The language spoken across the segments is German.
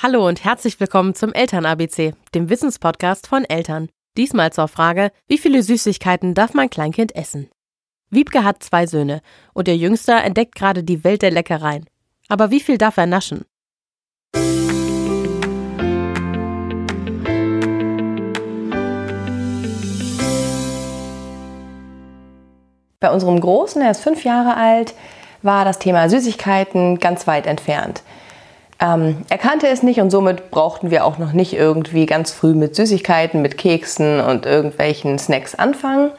Hallo und herzlich willkommen zum Eltern-ABC, dem Wissenspodcast von Eltern. Diesmal zur Frage, wie viele Süßigkeiten darf mein Kleinkind essen? Wiebke hat zwei Söhne und ihr Jüngster entdeckt gerade die Welt der Leckereien. Aber wie viel darf er naschen? Bei unserem Großen, er ist fünf Jahre alt, war das Thema Süßigkeiten ganz weit entfernt. Ähm, er kannte es nicht und somit brauchten wir auch noch nicht irgendwie ganz früh mit Süßigkeiten, mit Keksen und irgendwelchen Snacks anfangen.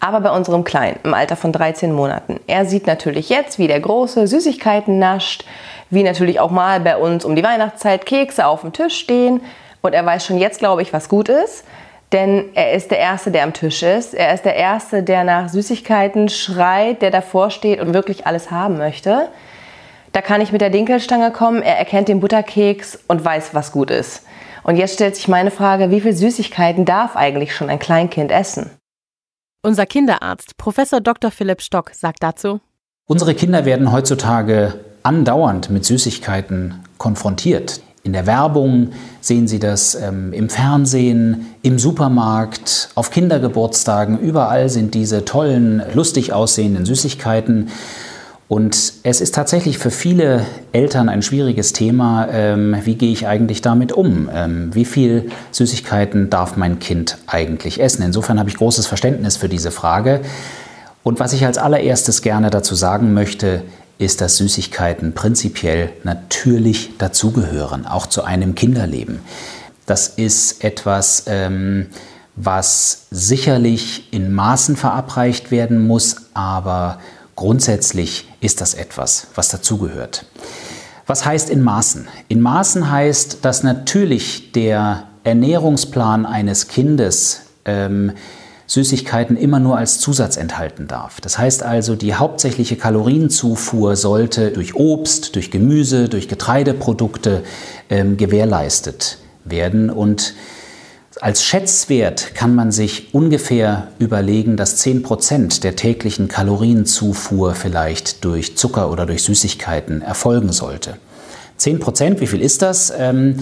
Aber bei unserem Kleinen im Alter von 13 Monaten, er sieht natürlich jetzt, wie der Große Süßigkeiten nascht, wie natürlich auch mal bei uns um die Weihnachtszeit Kekse auf dem Tisch stehen. Und er weiß schon jetzt, glaube ich, was gut ist. Denn er ist der Erste, der am Tisch ist. Er ist der Erste, der nach Süßigkeiten schreit, der davor steht und wirklich alles haben möchte. Da kann ich mit der Dinkelstange kommen, er erkennt den Butterkeks und weiß, was gut ist. Und jetzt stellt sich meine Frage, wie viel Süßigkeiten darf eigentlich schon ein Kleinkind essen? Unser Kinderarzt, Professor Dr. Philipp Stock, sagt dazu: Unsere Kinder werden heutzutage andauernd mit Süßigkeiten konfrontiert. In der Werbung sehen Sie das, ähm, im Fernsehen, im Supermarkt, auf Kindergeburtstagen, überall sind diese tollen, lustig aussehenden Süßigkeiten. Und es ist tatsächlich für viele Eltern ein schwieriges Thema, ähm, wie gehe ich eigentlich damit um? Ähm, wie viel Süßigkeiten darf mein Kind eigentlich essen? Insofern habe ich großes Verständnis für diese Frage. Und was ich als allererstes gerne dazu sagen möchte, ist, dass Süßigkeiten prinzipiell natürlich dazugehören, auch zu einem Kinderleben. Das ist etwas, ähm, was sicherlich in Maßen verabreicht werden muss, aber Grundsätzlich ist das etwas, was dazugehört. Was heißt in Maßen? In Maßen heißt, dass natürlich der Ernährungsplan eines Kindes ähm, Süßigkeiten immer nur als Zusatz enthalten darf. Das heißt also, die hauptsächliche Kalorienzufuhr sollte durch Obst, durch Gemüse, durch Getreideprodukte ähm, gewährleistet werden und als Schätzwert kann man sich ungefähr überlegen, dass 10% der täglichen Kalorienzufuhr vielleicht durch Zucker oder durch Süßigkeiten erfolgen sollte. 10%, wie viel ist das? Ähm,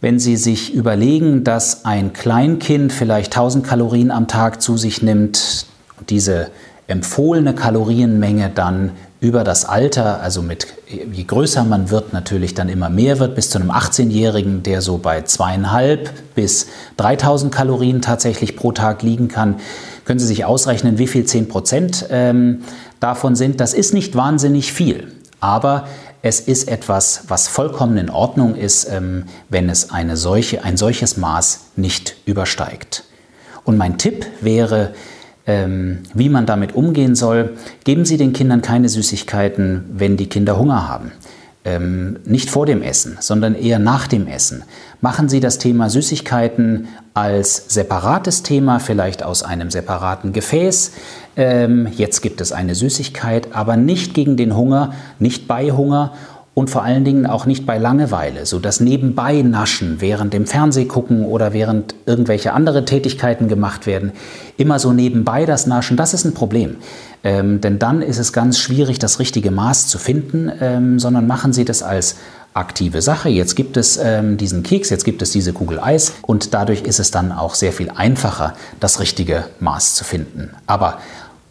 wenn Sie sich überlegen, dass ein Kleinkind vielleicht 1000 Kalorien am Tag zu sich nimmt, diese empfohlene Kalorienmenge dann über das Alter, also mit je größer man wird, natürlich dann immer mehr wird, bis zu einem 18-Jährigen, der so bei zweieinhalb bis 3000 Kalorien tatsächlich pro Tag liegen kann, können Sie sich ausrechnen, wie viel 10 Prozent ähm, davon sind. Das ist nicht wahnsinnig viel, aber es ist etwas, was vollkommen in Ordnung ist, ähm, wenn es eine solche, ein solches Maß nicht übersteigt. Und mein Tipp wäre, ähm, wie man damit umgehen soll. Geben Sie den Kindern keine Süßigkeiten, wenn die Kinder Hunger haben. Ähm, nicht vor dem Essen, sondern eher nach dem Essen. Machen Sie das Thema Süßigkeiten als separates Thema, vielleicht aus einem separaten Gefäß. Ähm, jetzt gibt es eine Süßigkeit, aber nicht gegen den Hunger, nicht bei Hunger und vor allen Dingen auch nicht bei Langeweile, so das nebenbei Naschen während dem Fernsehgucken oder während irgendwelche andere Tätigkeiten gemacht werden, immer so nebenbei das Naschen, das ist ein Problem. Ähm, denn dann ist es ganz schwierig, das richtige Maß zu finden, ähm, sondern machen Sie das als aktive Sache. Jetzt gibt es ähm, diesen Keks, jetzt gibt es diese Kugel Eis und dadurch ist es dann auch sehr viel einfacher, das richtige Maß zu finden. Aber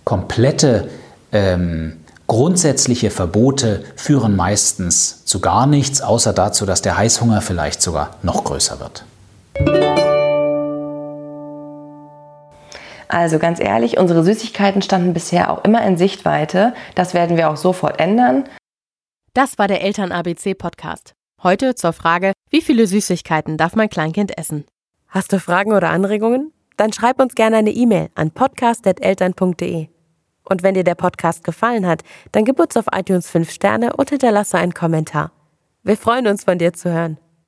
komplette ähm, Grundsätzliche Verbote führen meistens zu gar nichts, außer dazu, dass der Heißhunger vielleicht sogar noch größer wird. Also ganz ehrlich, unsere Süßigkeiten standen bisher auch immer in Sichtweite. Das werden wir auch sofort ändern. Das war der Eltern-ABC-Podcast. Heute zur Frage, wie viele Süßigkeiten darf mein Kleinkind essen? Hast du Fragen oder Anregungen? Dann schreib uns gerne eine E-Mail an podcast.eltern.de. Und wenn dir der Podcast gefallen hat, dann gib uns auf iTunes 5 Sterne und hinterlasse einen Kommentar. Wir freuen uns, von dir zu hören.